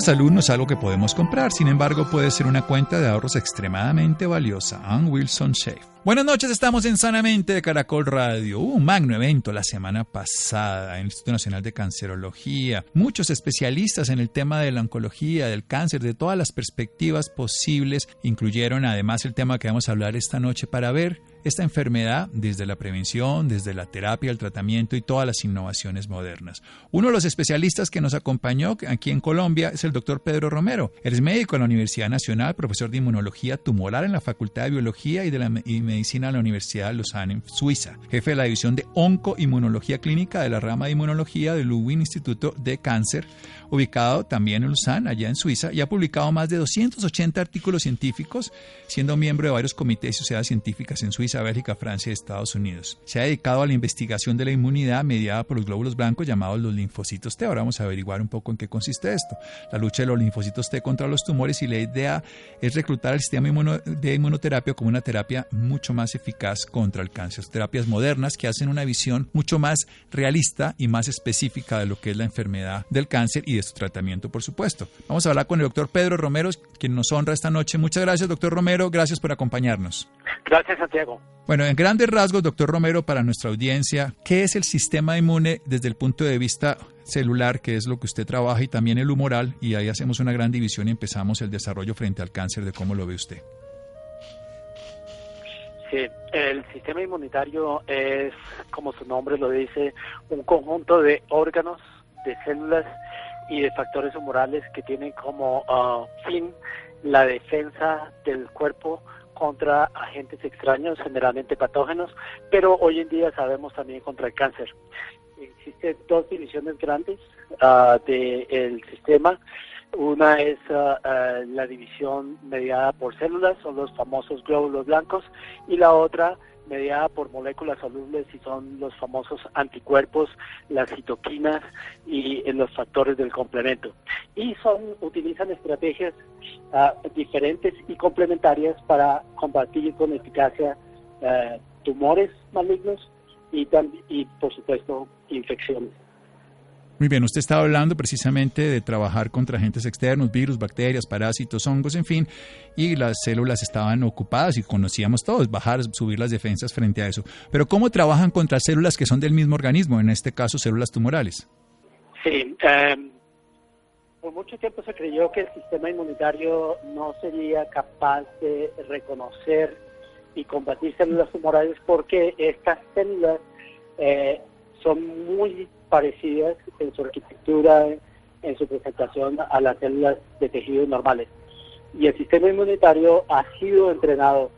Buena salud no es algo que podemos comprar, sin embargo puede ser una cuenta de ahorros extremadamente valiosa. Ann Wilson Safe. Buenas noches, estamos en Sanamente de Caracol Radio. Hubo un magno evento la semana pasada en el Instituto Nacional de Cancerología. Muchos especialistas en el tema de la oncología, del cáncer, de todas las perspectivas posibles, incluyeron además el tema que vamos a hablar esta noche para ver esta enfermedad desde la prevención, desde la terapia, el tratamiento y todas las innovaciones modernas. Uno de los especialistas que nos acompañó aquí en Colombia es el doctor Pedro Romero. Él es médico en la Universidad Nacional, profesor de inmunología tumoral en la Facultad de Biología y de la y Medicina de la Universidad de Lausanne en Suiza, jefe de la división de oncoinmunología clínica de la rama de inmunología del Lubin Instituto de Cáncer, ubicado también en Lausanne, allá en Suiza, y ha publicado más de 280 artículos científicos, siendo miembro de varios comités y sociedades científicas en Suiza, Bélgica, Francia y Estados Unidos. Se ha dedicado a la investigación de la inmunidad mediada por los glóbulos blancos llamados los linfocitos T. Ahora vamos a averiguar un poco en qué consiste esto. La lucha de los linfocitos T contra los tumores y la idea es reclutar el sistema de inmunoterapia como una terapia mucho más eficaz contra el cáncer. Terapias modernas que hacen una visión mucho más realista y más específica de lo que es la enfermedad del cáncer y de su tratamiento, por supuesto. Vamos a hablar con el doctor Pedro Romero, quien nos honra esta noche. Muchas gracias, doctor Romero. Gracias por acompañarnos. Gracias, Santiago. Bueno, en grandes rasgos, doctor Romero, para nuestra audiencia, ¿qué es el sistema inmune desde el punto de vista celular, que es lo que usted trabaja, y también el humoral? Y ahí hacemos una gran división y empezamos el desarrollo frente al cáncer, de cómo lo ve usted. Sí, el sistema inmunitario es, como su nombre lo dice, un conjunto de órganos, de células y de factores humorales que tienen como uh, fin la defensa del cuerpo contra agentes extraños, generalmente patógenos, pero hoy en día sabemos también contra el cáncer. Existen dos divisiones grandes uh, del sistema. Una es uh, la división mediada por células, son los famosos glóbulos blancos, y la otra mediada por moléculas solubles y son los famosos anticuerpos, las citoquinas y eh, los factores del complemento. Y son utilizan estrategias uh, diferentes y complementarias para combatir con eficacia uh, tumores malignos y, y, por supuesto, infecciones. Muy bien, usted estaba hablando precisamente de trabajar contra agentes externos, virus, bacterias, parásitos, hongos, en fin, y las células estaban ocupadas y conocíamos todos, bajar, subir las defensas frente a eso. Pero ¿cómo trabajan contra células que son del mismo organismo, en este caso células tumorales? Sí, um, por mucho tiempo se creyó que el sistema inmunitario no sería capaz de reconocer y combatir células tumorales porque estas células eh, son muy parecidas en su arquitectura, en su presentación a las células de tejidos normales. Y el sistema inmunitario ha sido entrenado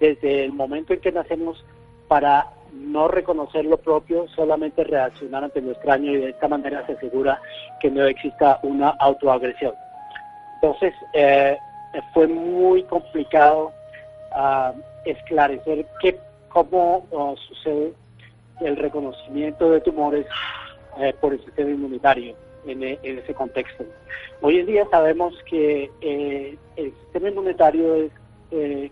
desde el momento en que nacemos para no reconocer lo propio, solamente reaccionar ante lo extraño y de esta manera se asegura que no exista una autoagresión. Entonces, eh, fue muy complicado uh, esclarecer qué, cómo uh, sucede el reconocimiento de tumores eh, por el sistema inmunitario en, en, ese contexto. Hoy en día sabemos que eh, el sistema inmunitario es eh,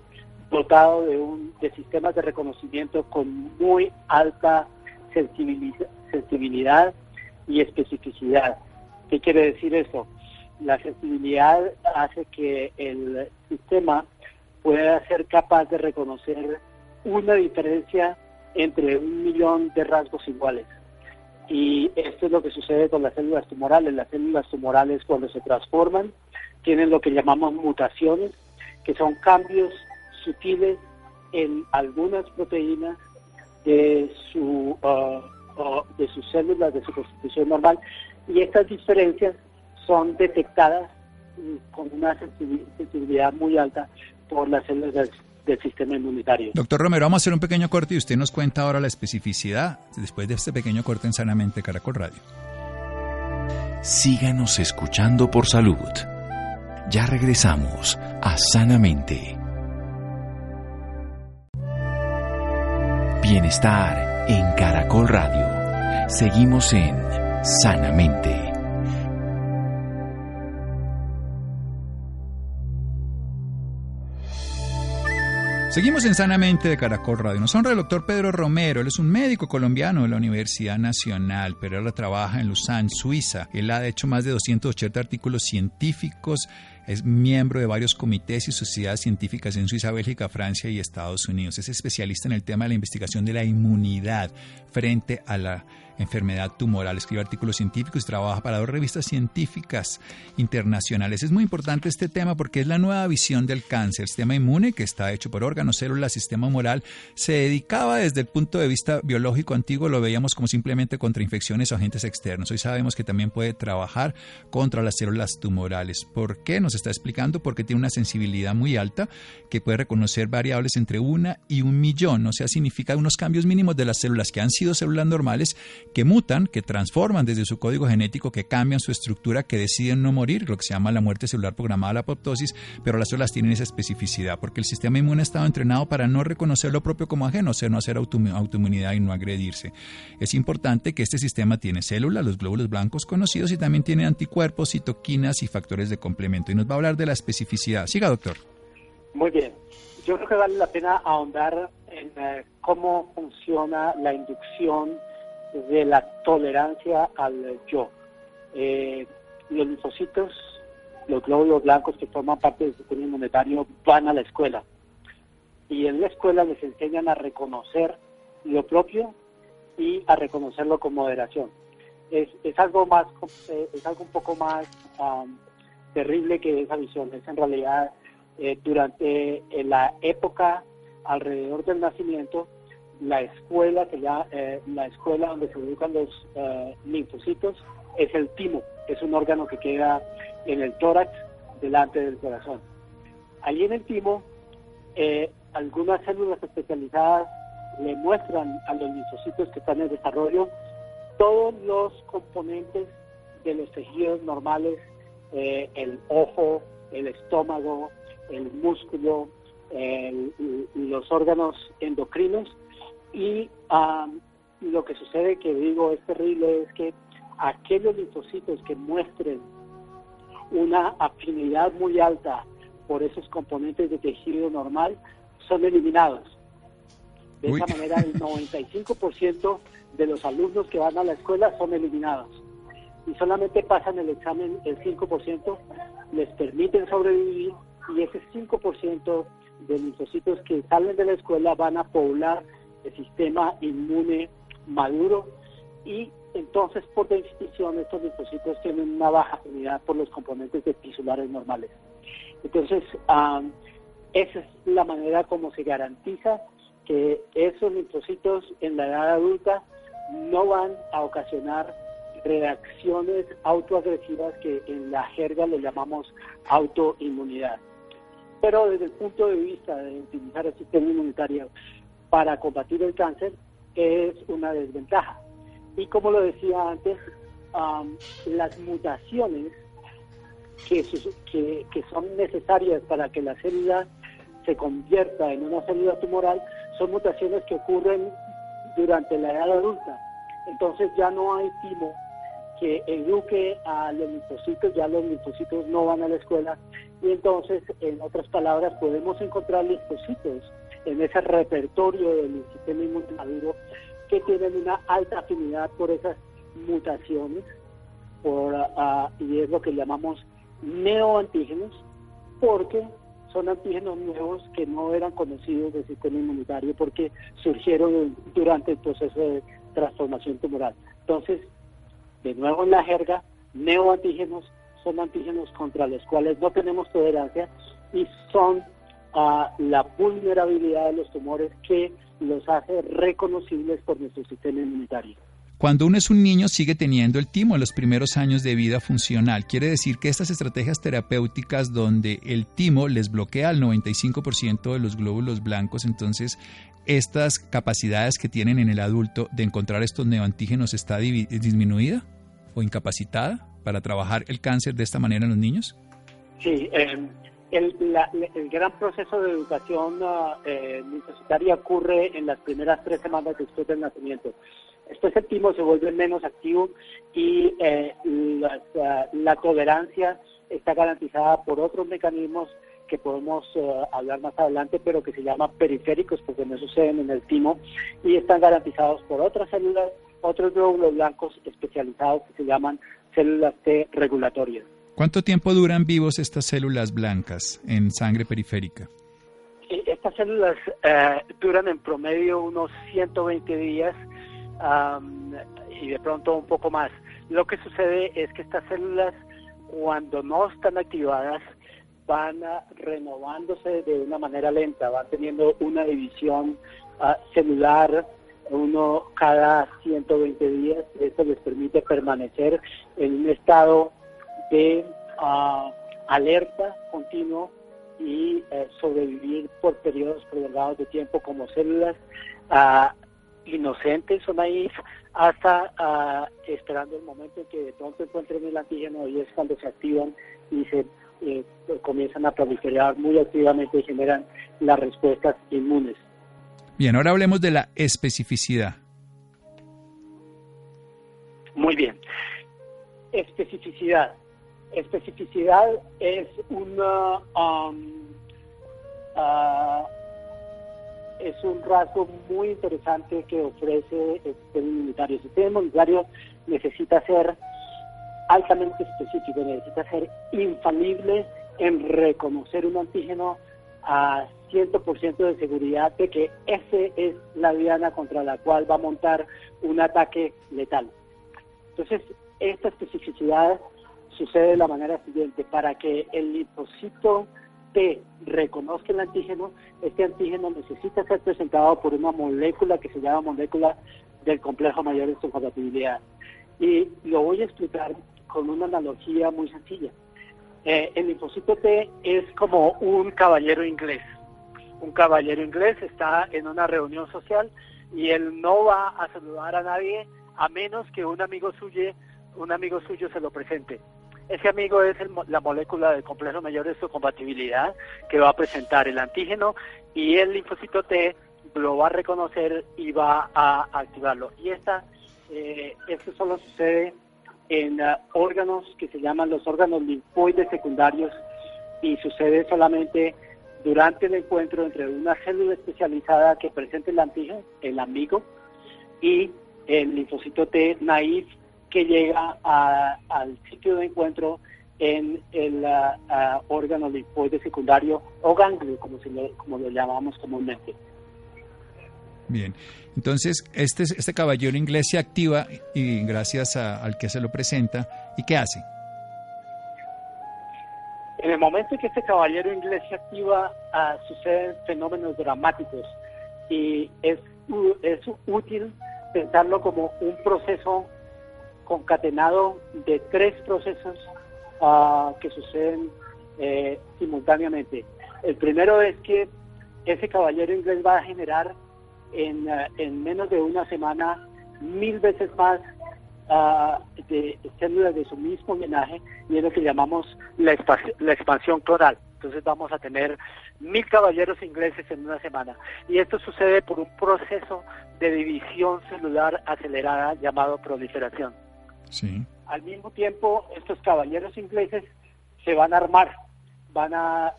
dotado de, un, de sistemas de reconocimiento con muy alta sensibilidad, sensibilidad y especificidad. ¿Qué quiere decir eso? La sensibilidad hace que el sistema pueda ser capaz de reconocer una diferencia entre un millón de rasgos iguales. Y esto es lo que sucede con las células tumorales. Las células tumorales cuando se transforman tienen lo que llamamos mutaciones, que son cambios sutiles en algunas proteínas de su uh, uh, de sus células de su constitución normal y estas diferencias son detectadas con una sensibilidad muy alta por las células del, del, sistema inmunitario. Doctor Romero, vamos a hacer un pequeño corte y usted nos cuenta ahora la especificidad después de este pequeño corte en Sanamente Caracol Radio. síganos escuchando por salud. Ya regresamos a Sanamente. Bienestar en Caracol Radio. Seguimos en Sanamente. Seguimos en Sanamente de Caracol Radio. Nos honra el doctor Pedro Romero. Él es un médico colombiano de la Universidad Nacional, pero él trabaja en Lausanne, Suiza. Él ha hecho más de 280 artículos científicos es miembro de varios comités y sociedades científicas en Suiza, Bélgica, Francia y Estados Unidos. Es especialista en el tema de la investigación de la inmunidad frente a la enfermedad tumoral. Escribe artículos científicos y trabaja para dos revistas científicas internacionales. Es muy importante este tema porque es la nueva visión del cáncer. El sistema inmune, que está hecho por órganos, células, sistema moral, se dedicaba desde el punto de vista biológico antiguo, lo veíamos como simplemente contra infecciones o agentes externos. Hoy sabemos que también puede trabajar contra las células tumorales. ¿Por qué? Nos está explicando porque tiene una sensibilidad muy alta que puede reconocer variables entre una y un millón. O sea, significa unos cambios mínimos de las células que han sido células normales que mutan, que transforman desde su código genético, que cambian su estructura, que deciden no morir, lo que se llama la muerte celular programada, la apoptosis, pero las células tienen esa especificidad, porque el sistema inmune ha estado entrenado para no reconocer lo propio como ajeno, o sea, no hacer autoinmunidad y no agredirse. Es importante que este sistema tiene células, los glóbulos blancos conocidos, y también tiene anticuerpos, citoquinas y factores de complemento. Va a hablar de la especificidad. Siga, doctor. Muy bien. Yo creo que vale la pena ahondar en eh, cómo funciona la inducción de la tolerancia al yo. Eh, los linfocitos, los glóbulos blancos que forman parte del sistema inmunitario van a la escuela y en la escuela les enseñan a reconocer lo propio y a reconocerlo con moderación. Es, algo más, eh, es algo un poco más terrible que esa visión. Es en realidad eh, durante la época alrededor del nacimiento la escuela que ya eh, la escuela donde se educan los eh, linfocitos es el timo, es un órgano que queda en el tórax delante del corazón. Allí en el timo, eh, algunas células especializadas le muestran a los linfocitos que están en desarrollo todos los componentes de los tejidos normales, el ojo, el estómago, el músculo, los órganos endocrinos y lo que sucede, que digo es terrible, es que aquellos linfocitos que muestren una afinidad muy alta por esos componentes de tejido normal son eliminados. De esa manera, el 95% de los alumnos que van a la escuela son eliminados. Y solamente pasan el examen el 5%, les permiten sobrevivir y ese 5% de linfocitos que salen de la escuela van a poblar el sistema inmune maduro y entonces por definición estos linfocitos tienen una baja afinidad por los componentes de tisulares normales. Entonces, esa es la manera como se garantiza que esos linfocitos en la edad adulta no van a ocasionar reacciones autoagresivas que en la jerga le llamamos autoinmunidad. Pero desde el punto de vista de utilizar el sistema inmunitario para combatir el cáncer es una desventaja. Y como lo decía antes, las mutaciones que, que, son necesarias para que la célula se convierta en una célula tumoral son mutaciones que ocurren durante la edad adulta. Entonces ya no hay timo que eduque a los linfocitos, ya los linfocitos no van a la escuela y entonces, en otras palabras, podemos encontrar linfocitos en ese repertorio del sistema inmune maduro que tienen una alta afinidad por esas mutaciones por, uh, y es lo que llamamos neoantígenos porque son antígenos nuevos que no eran conocidos del sistema inmunitario porque surgieron durante el proceso de transformación tumoral. Entonces, de nuevo en la jerga, neoantígenos son antígenos contra los cuales no tenemos tolerancia y son a la vulnerabilidad de los tumores que los hace reconocibles por nuestro sistema inmunitario. Cuando uno es un niño sigue teniendo el timo en los primeros años de vida funcional. Quiere decir que estas estrategias terapéuticas donde el timo les bloquea al 95% de los glóbulos blancos, entonces estas capacidades que tienen en el adulto de encontrar estos neoantígenos está disminuida o incapacitada. para trabajar el cáncer de esta manera en los niños? Sí, em, el, el, gran proceso de educación uh, universitaria ocurre en las primeras tres semanas después del nacimiento. El timo se vuelve menos activo y eh, la, la, tolerancia está garantizada por otros mecanismos que podemos uh, hablar más adelante, pero que se llaman periféricos porque no suceden en el timo y están garantizados por otras células, otros glóbulos blancos especializados que se llaman células T regulatorias. ¿Cuánto tiempo duran vivos estas células blancas en sangre periférica? Estas células eh, duran en promedio unos 120 días y de pronto un poco más. Lo que sucede es que estas células, cuando no están activadas, van renovándose de una manera lenta, van teniendo una división ah, celular uno cada 120 días. Esto les permite permanecer en un estado de uh, alerta continuo y eh, sobrevivir por periodos prolongados de tiempo como células uh, inocentes o naif hasta uh, esperando el momento en que de pronto encuentren el antígeno y es cuando se activan y se eh, comienzan a proliferar muy activamente y generan las respuestas inmunes. Bien, ahora hablemos de la especificidad. Muy bien. Especificidad. Especificidad es una um, uh, es un rasgo muy interesante que ofrece el sistema inmunitario. El sistema inmunitario necesita ser altamente específico, necesita ser infalible en reconocer un antígeno a 100% de seguridad de que esa es la diana contra la cual va a montar un ataque letal. Entonces, esta especificidad sucede de la manera siguiente. Para que el linfocito T reconozca el antígeno, este antígeno necesita ser presentado por una molécula que se llama molécula del complejo mayor de compatibilidad. Y lo voy a explicar con una analogía muy sencilla. Eh, el linfocito T es como un caballero inglés. Un caballero inglés está en una reunión social y él no va a saludar a nadie a menos que un amigo suyo, un amigo suyo se lo presente. Ese amigo es la molécula del complejo mayor de su compatibilidad que va a presentar el antígeno y el linfocito T lo va a reconocer y va a activarlo. Y esta, eh, esto solo sucede en uh, órganos que se llaman los órganos linfoides secundarios y sucede solamente durante el encuentro entre una célula especializada que presenta el antígeno, el amigo, y el linfocito T naif que llega al sitio de encuentro en el uh, órgano linfoide secundario o ganglio, como, se como lo llamamos comúnmente. Bien, entonces este, este caballero inglés se activa y gracias al que se lo presenta, ¿y qué hace? En el momento en que este caballero inglés se activa, uh, suceden fenómenos dramáticos y es, es útil pensarlo como un proceso concatenado de tres procesos uh, que suceden eh, simultáneamente. El primero es que ese caballero inglés va a generar en, uh, en menos de una semana mil veces más uh, de células de su mismo linaje y es lo que llamamos la, la expansión cloral. Entonces vamos a tener mil caballeros ingleses en una semana. Y esto sucede por un proceso de división celular acelerada llamado proliferación. Al mismo tiempo, estos caballeros ingleses se van a armar, van a,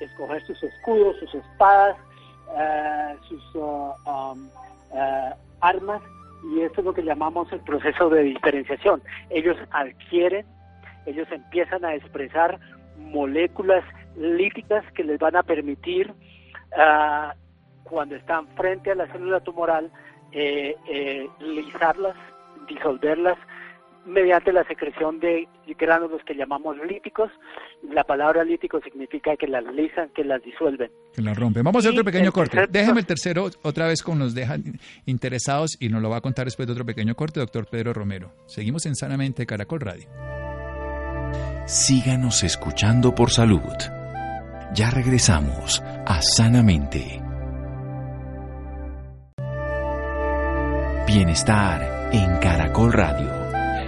escoger sus escudos, sus espadas, eh, sus uh, um, eh, armas, y esto es lo que llamamos el proceso de diferenciación. Ellos adquieren, ellos empiezan a expresar moléculas líticas que les van a permitir, uh, cuando están frente a la célula tumoral, eh, eh, lisarlas, disolverlas mediante la secreción de gránulos que llamamos líticos. La palabra lítico significa que las lisan, que las disuelven. Que las rompen. Vamos a hacer otro pequeño corte. Déjeme el tercero otra vez con nos dejan interesados y nos lo va a contar después de otro pequeño corte, doctor Pedro Romero. Seguimos en Sanamente Caracol Radio. Síganos escuchando por salud. Ya regresamos a Sanamente. Bienestar en Caracol Radio.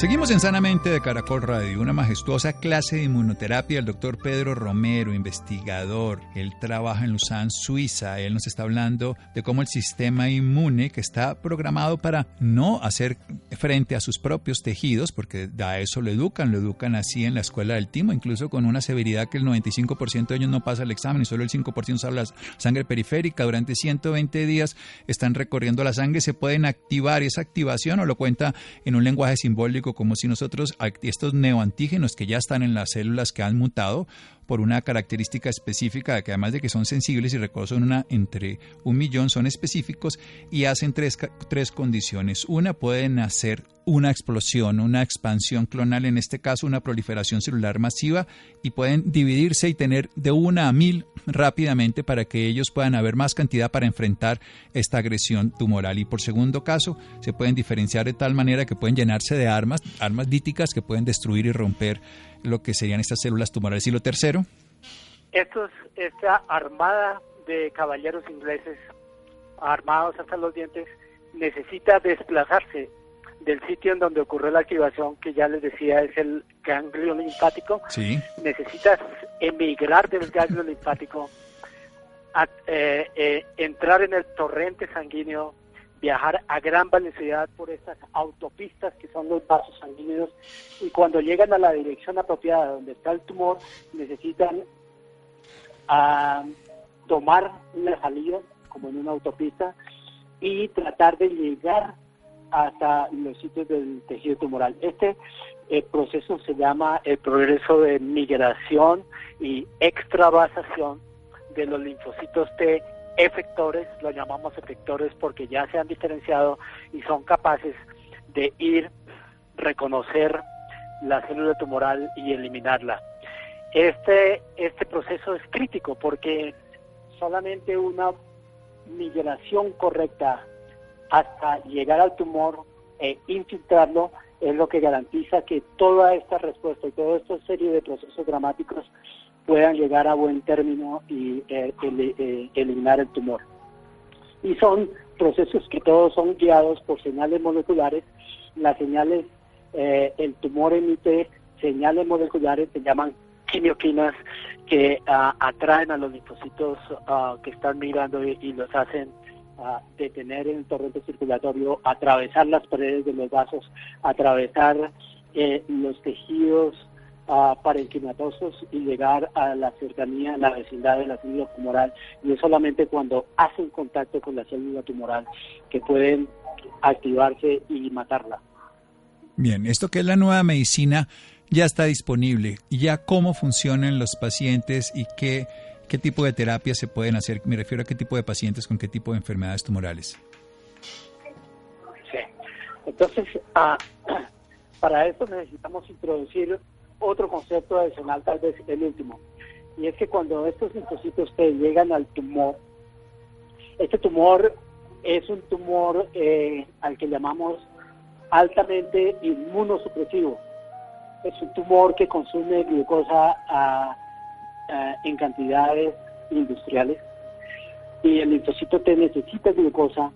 Seguimos en Sanamente de Caracol Radio, una majestuosa clase de inmunoterapia del doctor Pedro Romero, investigador. Él trabaja en Lausanne, Suiza. Él nos está hablando de cómo el sistema inmune, que está programado para no hacer frente a sus propios tejidos, porque a eso lo educan, lo educan así en la escuela del timo, incluso con una severidad que el 95% de ellos no pasa el examen y solo el 5% usa la sangre periférica. Durante 120 días están recorriendo la sangre, se pueden activar esa activación o lo cuenta en un lenguaje simbólico como si nosotros, estos neoantígenos que ya están en las células que han mutado, por una característica específica, que además de que son sensibles y reconocen una entre un millón, son específicos y hacen tres, tres condiciones. Una, pueden hacer una explosión, una expansión clonal, en este caso una proliferación celular masiva, y pueden dividirse y tener de una a mil rápidamente para que ellos puedan haber más cantidad para enfrentar esta agresión tumoral. Y por segundo caso, se pueden diferenciar de tal manera que pueden llenarse de armas, armas líticas que pueden destruir y romper lo que serían estas células tumorales. Y lo tercero. Estos, esta armada de caballeros ingleses armados hasta los dientes necesita desplazarse del sitio en donde ocurrió la activación, que ya les decía es el ganglio linfático. Sí. Necesitas emigrar del ganglio linfático, eh, eh, entrar en el torrente sanguíneo, viajar a gran velocidad por estas autopistas que son los vasos sanguíneos y cuando llegan a la dirección apropiada donde está el tumor necesitan ah, tomar una salida como en una autopista y tratar de llegar hasta los sitios del tejido tumoral. Este eh, proceso se llama el progreso de migración y extravasación de los linfocitos T efectores, lo llamamos efectores porque ya se han diferenciado y son capaces de ir, reconocer la célula tumoral y eliminarla. Este, este proceso es crítico porque solamente una migración correcta hasta llegar al tumor e infiltrarlo es lo que garantiza que toda esta respuesta y toda esta serie de procesos dramáticos puedan llegar a buen término y eh, eh, eliminar el tumor. Y son procesos que todos son guiados por señales moleculares. Las señales, eh, el tumor emite señales moleculares, se llaman quimioquinas, que ah, atraen a los linfocitos ah, que están migrando y, los hacen ah, detener en el torrente circulatorio, atravesar las paredes de los vasos, atravesar los tejidos parenquimatosos y llegar a la cercanía, a la vecindad de la célula tumoral. Y es solamente cuando hacen contacto con la célula tumoral que pueden activarse y matarla. Bien, esto que es la nueva medicina ya está disponible. ¿Y ya cómo funcionan los pacientes y qué, qué tipo de terapias se pueden hacer? Me refiero a qué tipo de pacientes con qué tipo de enfermedades tumorales. Sí. Entonces, ah, para esto necesitamos introducir otro concepto adicional, tal vez el último, y es que cuando estos linfocitos T llegan al tumor, este tumor es un tumor eh, al que llamamos altamente inmunosupresivo. Es un tumor que consume glucosa en cantidades industriales y el linfocito T necesita glucosa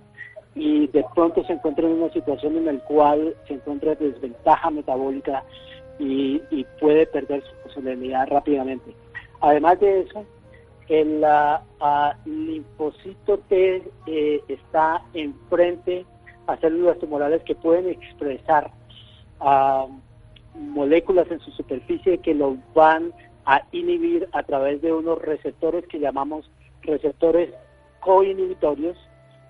y de pronto se encuentra en una situación en la cual se encuentra desventaja metabólica y, puede perder su posibilidad rápidamente. Además de eso, el linfocito T eh, está enfrente a células tumorales que pueden expresar moléculas en su superficie que lo van a inhibir a través de unos receptores que llamamos receptores coinhibitorios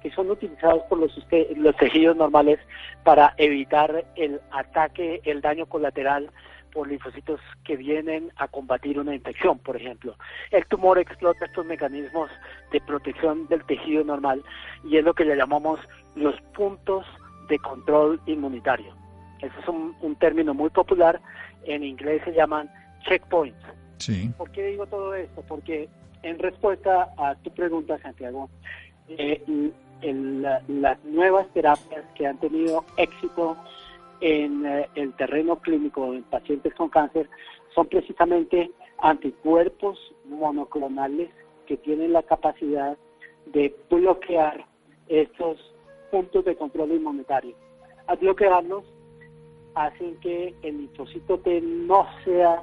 que son utilizados por los, los tejidos normales para evitar el ataque, el daño colateral por linfocitos que vienen a combatir una infección, por ejemplo. El tumor explota estos mecanismos de protección del tejido normal y es lo que le llamamos los puntos de control inmunitario. Ese es un, término muy popular, en inglés se llaman checkpoints. Sí. ¿Por qué digo todo esto? Porque en respuesta a tu pregunta, Santiago, eh, las nuevas terapias que han tenido éxito en eh, el terreno clínico en pacientes con cáncer son precisamente anticuerpos monoclonales que tienen la capacidad de bloquear estos puntos de control inmunitario. Al bloquearlos, hacen que el linfocito T no sea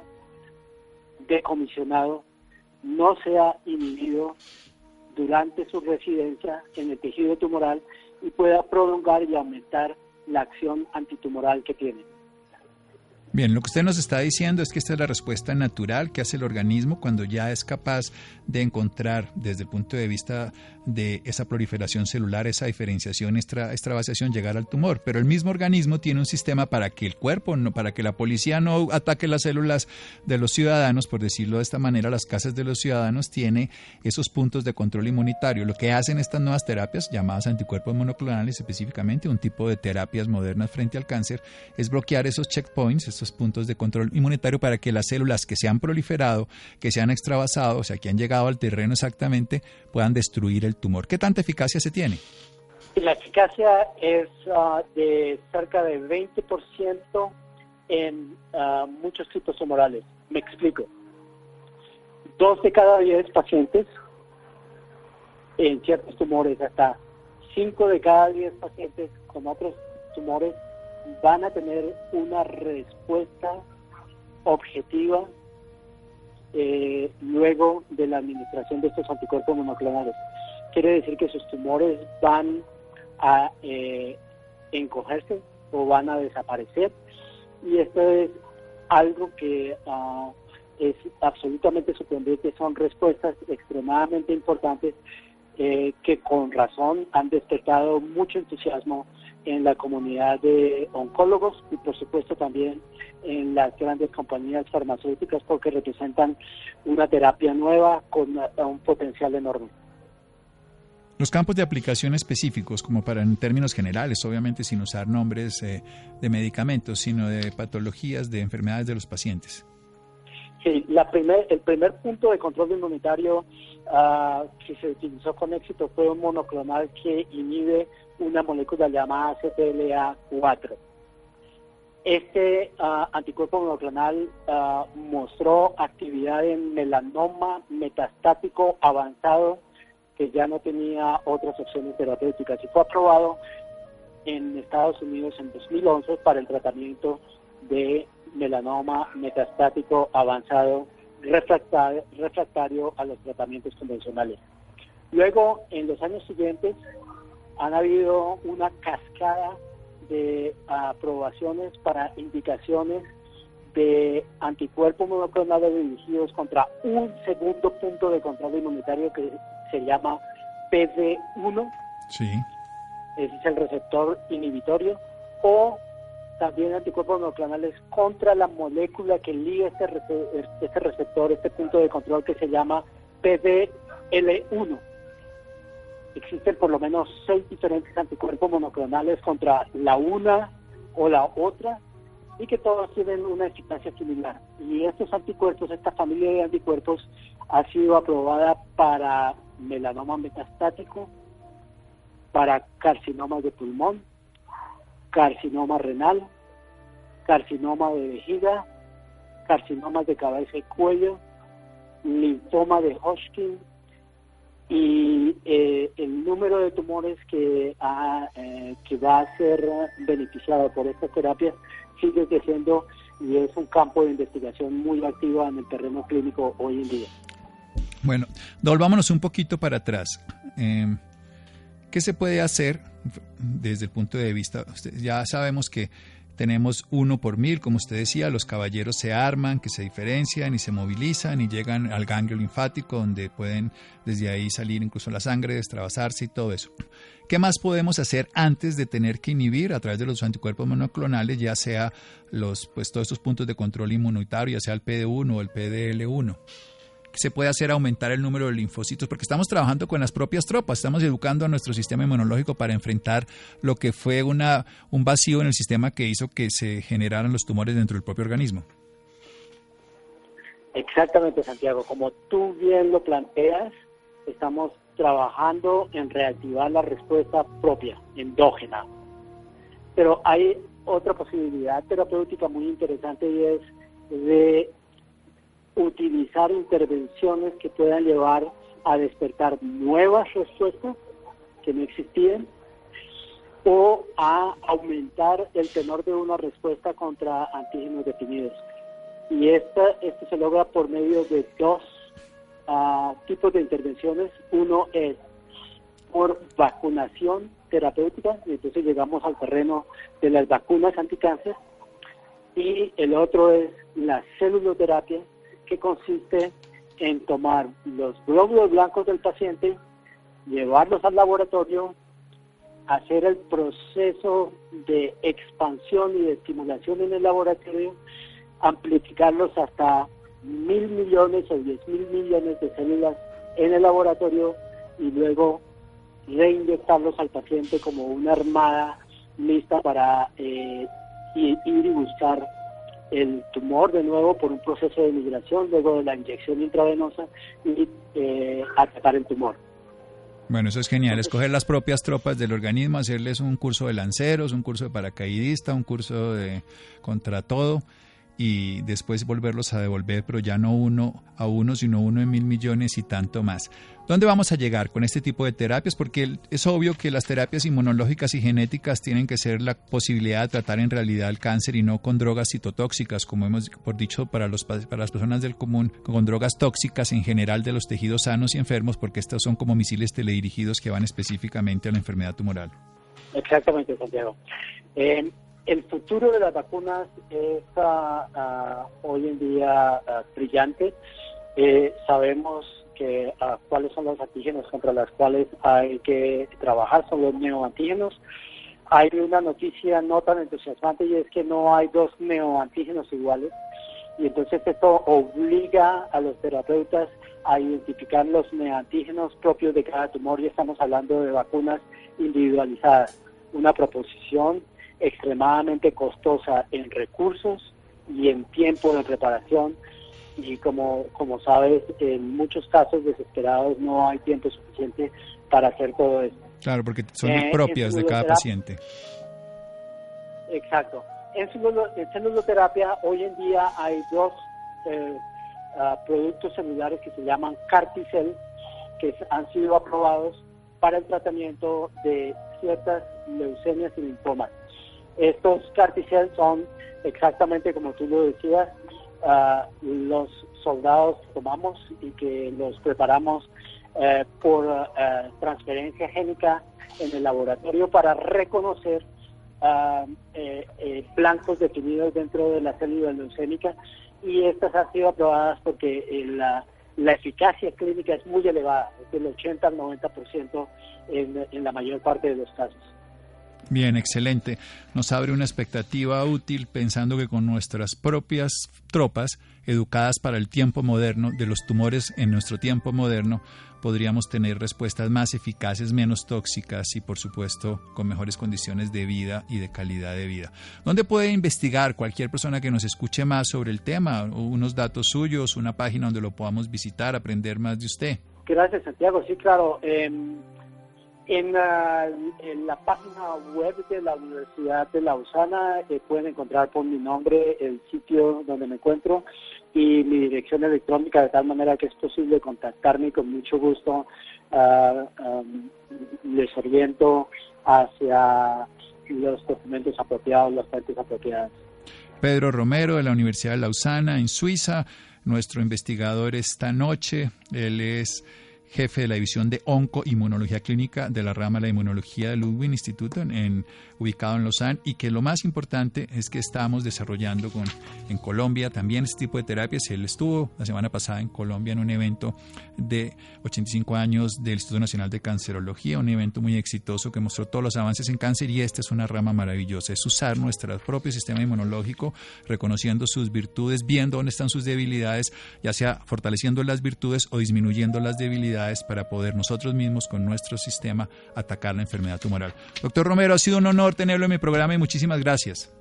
decomisionado, no sea inhibido durante su residencia en el tejido tumoral y pueda prolongar y aumentar la acción antitumoral que tiene. Bien, lo que usted nos está diciendo es que esta es la respuesta natural que hace el organismo cuando ya es capaz de encontrar desde el punto de vista de esa proliferación celular, esa diferenciación, extra, extravasación, llegar al tumor. Pero el mismo organismo tiene un sistema para que el cuerpo, no, para que la policía no ataque las células de los ciudadanos, por decirlo de esta manera, las casas de los ciudadanos tiene esos puntos de control inmunitario. Lo que hacen estas nuevas terapias, llamadas anticuerpos monoclonales, específicamente un tipo de terapias modernas frente al cáncer, es bloquear esos checkpoints, esos puntos de control inmunitario para que las células que se han proliferado, que se han extravasado, o sea, que han llegado al terreno exactamente, puedan destruir el tumor. ¿Qué tanta eficacia se tiene? La eficacia es ah, de cerca de 20% en uh, muchos tipos tumorales. Me explico. Dos de cada diez pacientes en ciertos tumores, hasta cinco de cada diez pacientes con otros tumores van a tener una respuesta objetiva eh, luego de la administración de estos anticuerpos monoclonales. Quiere decir que sus tumores van a eh, encogerse o van a desaparecer y esto es algo que ah, es absolutamente sorprendente, son respuestas extremadamente importantes eh, que con razón han despertado mucho entusiasmo en la comunidad de oncólogos y por supuesto también en las grandes compañías farmacéuticas porque representan una terapia nueva con un potencial enorme. Los campos de aplicación específicos, como para en términos generales, obviamente sin usar nombres eh, de medicamentos, sino de patologías, de enfermedades de los pacientes. Sí, la primer, el primer punto de control inmunitario uh, que se utilizó con éxito fue un monoclonal que inhibe una molécula llamada CTLA4. Este uh, anticuerpo monoclonal uh, mostró actividad en melanoma metastático avanzado que ya no tenía otras opciones terapéuticas y fue aprobado en Estados Unidos en 2011 para el tratamiento de melanoma metastático avanzado refractario, a los tratamientos convencionales. Luego, en los años siguientes, han habido una cascada de aprobaciones para indicaciones de anticuerpos monoclonales dirigidos contra un segundo punto de control inmunitario que se llama PD1. Sí. Ese es el receptor inhibitorio. O también anticuerpos monoclonales contra la molécula que liga este, este receptor, este punto de control que se llama PDL1. Existen por lo menos seis diferentes anticuerpos monoclonales contra la una o la otra y que todos tienen una eficacia similar. Y estos anticuerpos, esta familia de anticuerpos, ha sido aprobada para melanoma metastático, para carcinomas de pulmón, carcinoma renal, carcinoma de vejiga, carcinomas de cabeza y cuello, linfoma de Hodgkin y eh, el número de tumores que, eh, que va a ser beneficiado por esta terapia sigue creciendo y es un campo de investigación muy activo en el terreno clínico hoy en día. Bueno, volvámonos un poquito para atrás. Eh, ¿Qué se puede hacer desde el punto de vista? Ya sabemos que tenemos uno por mil, como usted decía, los caballeros se arman, que se diferencian y se movilizan y llegan al ganglio linfático donde pueden desde ahí salir incluso la sangre, destrabasarse y todo eso. ¿Qué más podemos hacer antes de tener que inhibir a través de los anticuerpos monoclonales, ya sea los, pues, todos estos puntos de control inmunitario, ya sea el PD1 o el PDL1? Se puede hacer aumentar el número de linfocitos, porque estamos trabajando con las propias tropas, estamos educando a nuestro sistema inmunológico para enfrentar lo que fue una, un vacío en el sistema que hizo que se generaran los tumores dentro del propio organismo. Exactamente, Santiago. Como tú bien lo planteas, estamos trabajando en reactivar la respuesta propia, endógena. Pero hay otra posibilidad terapéutica muy interesante y es de utilizar intervenciones que puedan llevar a despertar nuevas respuestas que no existían o a aumentar el tenor de una respuesta contra antígenos definidos. Y esta, esto se logra por medio de dos uh, tipos de intervenciones. Uno es por vacunación terapéutica, y entonces llegamos al terreno de las vacunas anticáncer, y el otro es la celuloterapia, que consiste en tomar los glóbulos blancos del paciente, llevarlos al laboratorio, hacer el proceso de expansión y de estimulación en el laboratorio, amplificarlos hasta mil millones o diez mil millones de células en el laboratorio y luego reinyectarlos al paciente como una armada lista para eh, ir y buscar el tumor de nuevo por un proceso de migración, luego de la inyección intravenosa y eh, atacar el tumor. Bueno, eso es genial, escoger las propias tropas del organismo, hacerles un curso de lanceros, un curso de paracaidista, un curso de contra todo y después volverlos a devolver, pero ya no uno a uno, sino uno en mil millones y tanto más. ¿Dónde vamos a llegar con este tipo de terapias? Porque es obvio que las terapias inmunológicas y genéticas tienen que ser la posibilidad de tratar en realidad el cáncer y no con drogas citotóxicas, como hemos por dicho para, los, para las personas del común, con drogas tóxicas en general de los tejidos sanos y enfermos, porque estos son como misiles teledirigidos que van específicamente a la enfermedad tumoral. Exactamente, Santiago. Eh, el futuro de las vacunas es ah, ah, hoy en día ah, brillante. Eh, sabemos que cuáles son los antígenos contra los cuales hay que trabajar, son los neoantígenos. Hay una noticia no tan entusiasmante y es que no hay dos neoantígenos iguales. Y entonces esto obliga a los terapeutas a identificar los neoantígenos propios de cada tumor y estamos hablando de vacunas individualizadas. Una proposición extremadamente costosa en recursos y en tiempo de preparación y como, como sabes, en muchos casos desesperados no hay tiempo suficiente para hacer todo esto. Claro, porque son eh, propias de cada paciente. Exacto. En, celuloterapia hoy en día hay dos eh, ah, productos celulares que se llaman Carticel, que han sido aprobados para el tratamiento de ciertas leucemias y linfomas. Estos carticel son exactamente como tú lo decías, uh, los soldados que tomamos y que los preparamos uh, por uh, transferencia génica en el laboratorio para reconocer eh, eh, blancos definidos dentro de la célula leucémica y estas han sido aprobadas porque eh, la, la eficacia clínica es muy elevada, es del 80 al 90% en, en la mayor parte de los casos. Bien, excelente. Nos abre una expectativa útil pensando que con nuestras propias tropas, educadas para el tiempo moderno, de los tumores en nuestro tiempo moderno, podríamos tener respuestas más eficaces, menos tóxicas y, por supuesto, con mejores condiciones de vida y de calidad de vida. ¿Dónde puede investigar cualquier persona que nos escuche más sobre el tema? Unos datos suyos, una página donde lo podamos visitar, aprender más de usted. Gracias, Santiago. Sí, claro. Em, en la, página web de la Universidad de Lausana eh, pueden encontrar por mi nombre el sitio donde me encuentro y mi dirección electrónica de tal manera que es posible contactarme con mucho gusto uh, les oriento hacia los documentos apropiados, las fuentes apropiadas. Pedro Romero de la Universidad de Lausana en Suiza, nuestro investigador esta noche, él es jefe de la división de oncoinmunología clínica de la rama de la inmunología del Ludwig Instituto, en, ubicado en Lausanne, y que lo más importante es que estamos desarrollando con, en Colombia también este tipo de terapias. Él estuvo la semana pasada en Colombia en un evento de 85 años del Instituto Nacional de Cancerología, un evento muy exitoso que mostró todos los avances en cáncer y esta es una rama maravillosa, es usar nuestro propio sistema inmunológico, reconociendo sus virtudes, viendo dónde están sus debilidades, ya sea fortaleciendo las virtudes o disminuyendo las debilidades para poder nosotros mismos con nuestro sistema atacar la enfermedad tumoral. Doctor Romero, ha sido un honor tenerlo en mi programa y muchísimas gracias.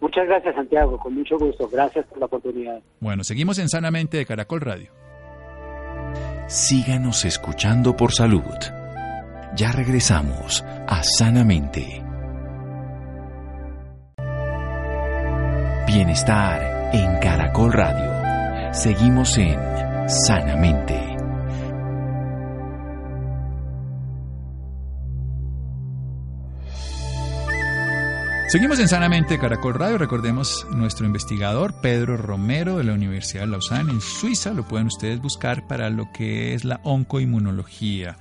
Muchas gracias, Santiago, con mucho gusto. Gracias por la oportunidad. Bueno, seguimos en Sanamente de Caracol Radio. Síganos escuchando por salud. Ya regresamos a Sanamente. Bienestar en Caracol Radio. Seguimos en Sanamente. Seguimos en Sanamente Caracol Radio. Recordemos nuestro investigador Pedro Romero de la Universidad de Lausanne en Suiza. Lo pueden ustedes buscar para lo que es la oncoinmunología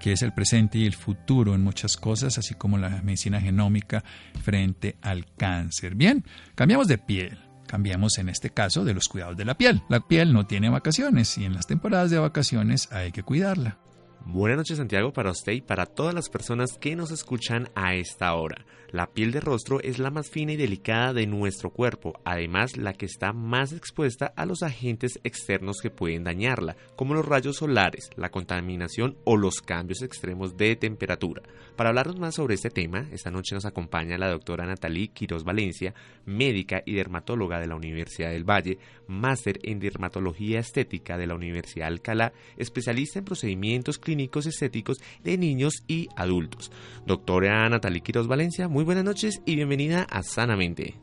que es el presente y el futuro en muchas cosas, así como la medicina genómica frente al cáncer. Bien, cambiamos de piel. Cambiamos en este caso de los cuidados de la piel. La piel no tiene vacaciones y en las temporadas de vacaciones hay que cuidarla. Buenas noches Santiago para usted y para todas las personas que nos escuchan a esta hora. La piel de rostro es la más fina y delicada de nuestro cuerpo, además la que está más expuesta a los agentes externos que pueden dañarla, como los rayos solares, la contaminación o los cambios extremos de temperatura. Para hablarnos más sobre este tema, esta noche nos acompaña la doctora Natalie Quiroz Valencia, médica y dermatóloga de la Universidad del Valle, máster en dermatología estética de la Universidad Alcalá, especialista en procedimientos clínicos estéticos de niños y adultos. Doctora Natalie Quiroz Valencia, muy buenas noches y bienvenida a Sanamente.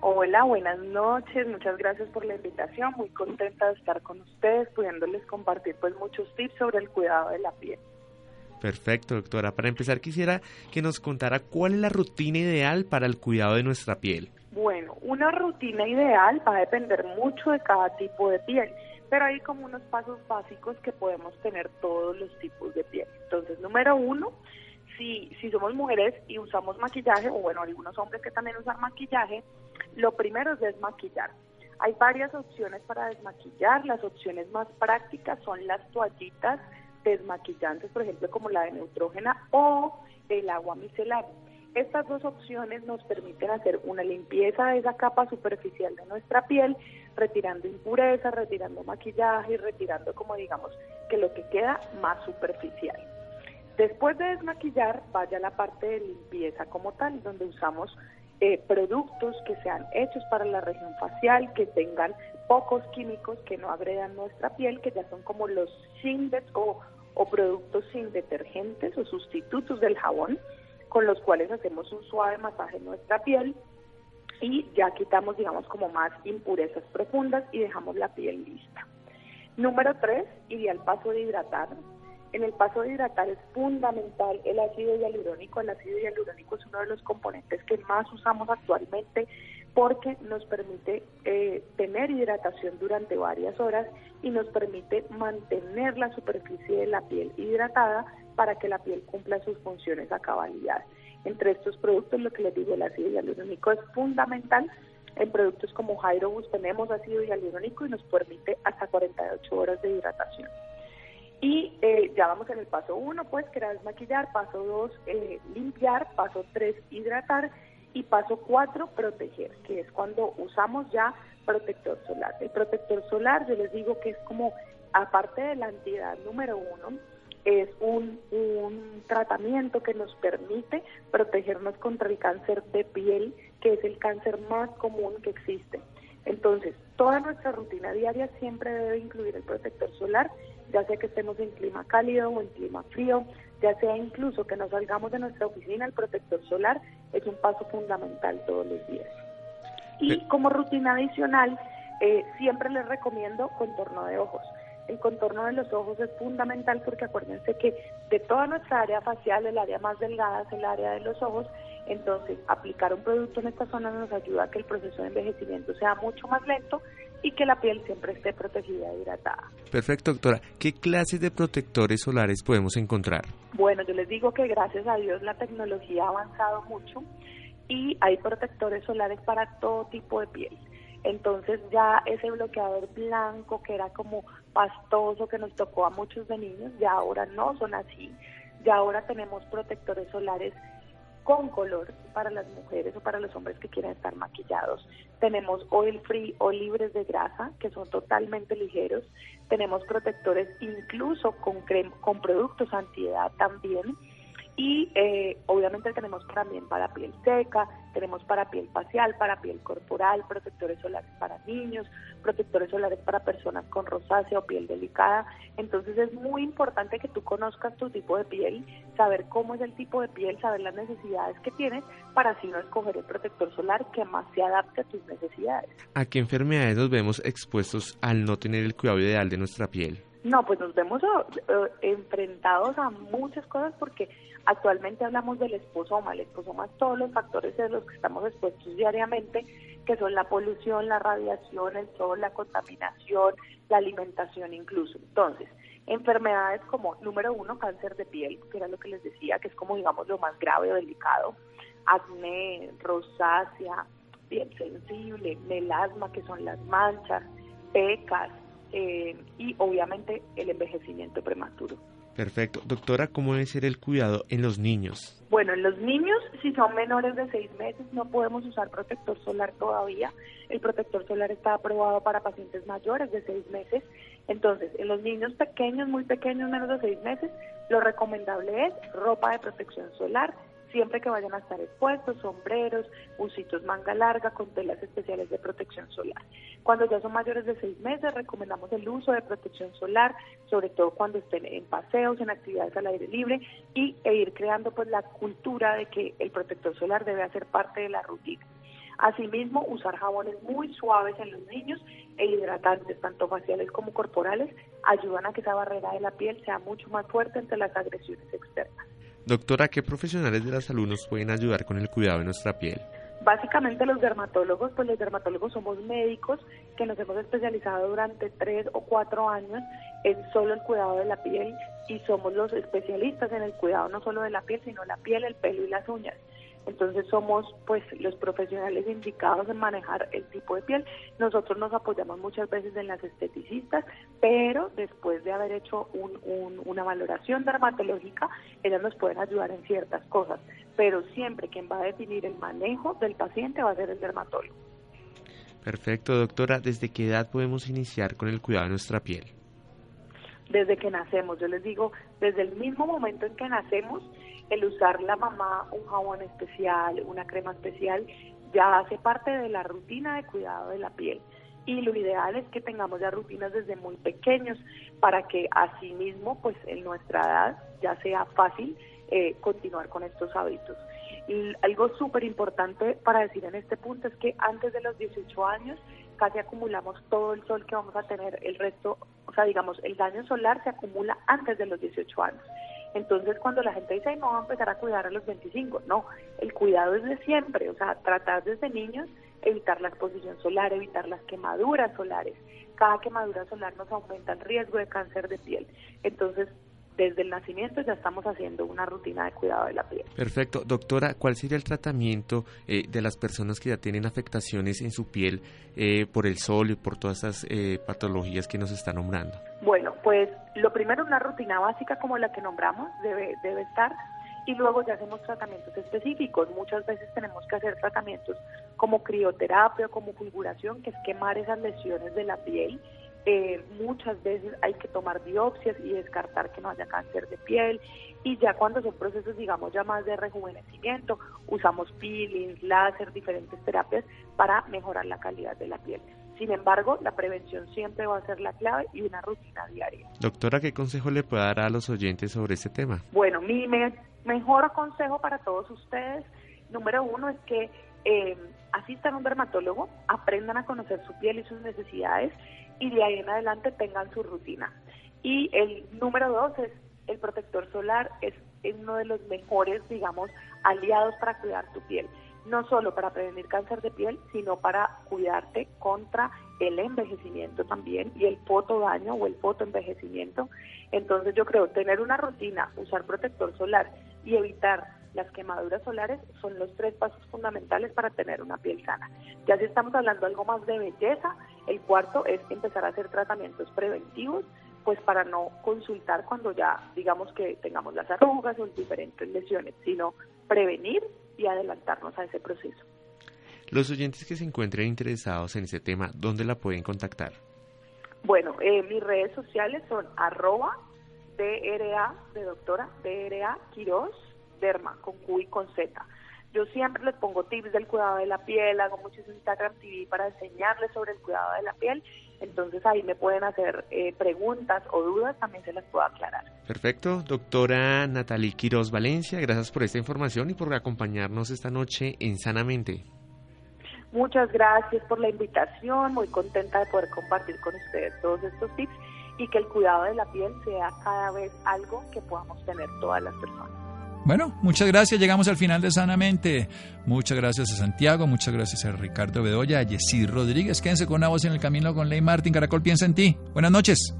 Hola, buenas noches, muchas gracias por la invitación, muy contenta de estar con ustedes, pudiéndoles compartir pues muchos tips sobre el cuidado de la piel. Perfecto, doctora. Para empezar, quisiera que nos contara cuál es la rutina ideal para el cuidado de nuestra piel. Bueno, una rutina ideal va a depender mucho de cada tipo de piel, pero hay como unos pasos básicos que podemos tener todos los tipos de piel. Entonces, número uno, si, si somos mujeres y usamos maquillaje, o bueno, algunos hombres que también usan maquillaje, lo primero es desmaquillar. Hay varias opciones para desmaquillar. Las opciones más prácticas son las toallitas desmaquillantes, por ejemplo, como la de Neutrógena o el agua micelar. Estas dos opciones nos permiten hacer una limpieza de esa capa superficial de nuestra piel, retirando impurezas, retirando maquillaje y retirando, como digamos, que lo que queda más superficial. Después de desmaquillar, vaya la parte de limpieza como tal, donde usamos eh, productos que sean hechos para la región facial, que tengan pocos químicos, que no agredan nuestra piel, que ya son como los sin o, o productos sin detergentes o sustitutos del jabón, con los cuales hacemos un suave masaje en nuestra piel y ya quitamos, digamos, como más impurezas profundas y dejamos la piel lista. Número tres, ideal paso de hidratar. En el paso de hidratar es fundamental el ácido hialurónico. El ácido hialurónico es uno de los componentes que más usamos actualmente porque nos permite eh, tener hidratación durante varias horas y nos permite mantener la superficie de la piel hidratada para que la piel cumpla sus funciones a cabalidad. Entre estos productos, lo que les digo, el ácido hialurónico es fundamental. En productos como Hydrobus tenemos ácido hialurónico y nos permite hasta 48 horas de hidratación. Y eh, ya vamos en el paso 1, pues, que era desmaquillar, paso 2, eh, limpiar, paso 3, hidratar y paso 4, proteger, que es cuando usamos ya protector solar. El protector solar, yo les digo que es como, aparte de la entidad número 1, es un, un tratamiento que nos permite protegernos contra el cáncer de piel, que es el cáncer más común que existe. Entonces, toda nuestra rutina diaria siempre debe incluir el protector solar ya sea que estemos en clima cálido o en clima frío, ya sea incluso que nos salgamos de nuestra oficina, el protector solar es un paso fundamental todos los días. Y como rutina adicional, eh, siempre les recomiendo contorno de ojos. El contorno de los ojos es fundamental porque acuérdense que de toda nuestra área facial, el área más delgada es el área de los ojos, entonces aplicar un producto en esta zona nos ayuda a que el proceso de envejecimiento sea mucho más lento y que la piel siempre esté protegida e hidratada. Perfecto, doctora. ¿Qué clases de protectores solares podemos encontrar? Bueno, yo les digo que gracias a Dios la tecnología ha avanzado mucho y hay protectores solares para todo tipo de piel. Entonces ya ese bloqueador blanco que era como pastoso que nos tocó a muchos de niños, ya ahora no son así. Ya ahora tenemos protectores solares con color para las mujeres o para los hombres que quieren estar maquillados. Tenemos oil free o libres de grasa, que son totalmente ligeros. Tenemos protectores incluso con, con productos antiedad también. Y eh, obviamente tenemos también para piel seca, tenemos para piel facial, para piel corporal, protectores solares para niños, protectores solares para personas con rosácea o piel delicada. Entonces es muy importante que tú conozcas tu tipo de piel, saber cómo es el tipo de piel, saber las necesidades que tienes para así no escoger el protector solar que más se adapte a tus necesidades. ¿A qué enfermedades nos vemos expuestos al no tener el cuidado ideal de nuestra piel? No, pues nos vemos eh, enfrentados a muchas cosas porque actualmente hablamos del esposoma. El esposoma es todos los factores de los que estamos expuestos diariamente, que son la polución, la radiación, el sol, la contaminación, la alimentación incluso. Entonces, enfermedades como, número uno, cáncer de piel, que era lo que les decía, que es como, digamos, lo más grave o delicado, acné, rosácea, piel sensible, melasma, que son las manchas, pecas, eh, y obviamente el envejecimiento prematuro. Perfecto. Doctora, ¿cómo debe ser el cuidado en los niños? Bueno, en los niños, si son menores de seis meses, no podemos usar protector solar todavía. El protector solar está aprobado para pacientes mayores de seis meses. Entonces, en los niños pequeños, muy pequeños, menos de seis meses, lo recomendable es ropa de protección solar, siempre que vayan a estar expuestos, sombreros, bucitos manga larga con telas especiales de protección solar. Cuando ya son mayores de seis meses, recomendamos el uso de protección solar, sobre todo cuando estén en paseos, en actividades al aire libre y e ir creando pues la cultura de que el protector solar debe hacer parte de la rutina. Asimismo, usar jabones muy suaves en los niños e hidratantes, tanto faciales como corporales, ayudan a que esa barrera de la piel sea mucho más fuerte ante las agresiones externas. Doctora, ¿qué profesionales de la salud nos pueden ayudar con el cuidado de nuestra piel? Básicamente los dermatólogos, pues los dermatólogos somos médicos que nos hemos especializado durante tres o cuatro años en solo el cuidado de la piel y somos los especialistas en el cuidado no solo de la piel, sino la piel, el pelo y las uñas. Entonces somos pues los profesionales indicados en manejar el tipo de piel. Nosotros nos apoyamos muchas veces en las esteticistas, pero después de haber hecho una valoración dermatológica, ellas nos pueden ayudar en ciertas cosas. Pero siempre quien va a definir el manejo del paciente va a ser el dermatólogo. Perfecto, doctora. ¿Desde qué edad podemos iniciar con el cuidado de nuestra piel? Desde que nacemos, yo les digo, desde el mismo momento en que nacemos, el usar la mamá un jabón especial, una crema especial, ya hace parte de la rutina de cuidado de la piel. Y lo ideal es que tengamos ya rutinas desde muy pequeños para que así mismo, pues en nuestra edad, ya sea fácil eh, continuar con estos hábitos. Y algo súper importante para decir en este punto es que antes de los 18 años casi acumulamos todo el sol que vamos a tener, el resto, o sea, digamos, el daño solar se acumula antes de los 18 años. Entonces, cuando la gente dice, no, va a empezar a cuidar a los 25, no, el cuidado es de siempre, o sea, tratar desde niños, evitar la exposición solar, evitar las quemaduras solares. Cada quemadura solar nos aumenta el riesgo de cáncer de piel. Entonces, desde el nacimiento ya estamos haciendo una rutina de cuidado de la piel. Perfecto. Doctora, ¿cuál sería el tratamiento eh, de las personas que ya tienen afectaciones en su piel eh, por el sol y por todas esas eh, patologías que nos está nombrando? Bueno, pues lo primero, una rutina básica como la que nombramos debe, debe estar y luego ya hacemos tratamientos específicos. Muchas veces tenemos que hacer tratamientos como crioterapia o como fulguración, que es quemar esas lesiones de la piel eh, muchas veces hay que tomar biopsias y descartar que no haya cáncer de piel y ya cuando son procesos digamos ya más de rejuvenecimiento usamos peelings, láser, diferentes terapias para mejorar la calidad de la piel. Sin embargo, la prevención siempre va a ser la clave y una rutina diaria. Doctora, ¿qué consejo le puede dar a los oyentes sobre este tema? Bueno, mi mejor consejo para todos ustedes, número uno, es que eh, asistan a un dermatólogo, aprendan a conocer su piel y sus necesidades y de ahí en adelante tengan su rutina. Y el número dos es el protector solar, es, uno de los mejores, digamos, aliados para cuidar tu piel. No solo para prevenir cáncer de piel, sino para cuidarte contra el envejecimiento también y el fotodaño o el fotoenvejecimiento. Entonces yo creo tener una rutina, usar protector solar y evitar las quemaduras solares son los tres pasos fundamentales para tener una piel sana. Ya si estamos hablando algo más de belleza, el cuarto es empezar a hacer tratamientos preventivos, pues para no consultar cuando ya digamos que tengamos las arrugas o diferentes lesiones, sino prevenir y adelantarnos a ese proceso. Los oyentes que se encuentren interesados en ese tema, ¿dónde la pueden contactar? Bueno, eh, mis redes sociales son arroba DRA de doctora, DRA Quiroz Derma, con Q y con Z. Yo siempre les pongo tips del cuidado de la piel, hago muchos Instagram TV para enseñarles sobre el cuidado de la piel. Entonces ahí me pueden hacer eh, preguntas o dudas, también se las puedo aclarar. Perfecto, doctora Natalie Quiroz Valencia, gracias por esta información y por acompañarnos esta noche en Sanamente. Muchas gracias por la invitación, muy contenta de poder compartir con ustedes todos estos tips y que el cuidado de la piel sea cada vez algo que podamos tener todas las personas. Bueno, muchas gracias. Llegamos al final de Sanamente. Muchas gracias a Santiago, muchas gracias a Ricardo Bedoya, a Yesid Rodríguez. Quédense con una voz en el camino con Ley Martín. Caracol piensa en ti. Buenas noches.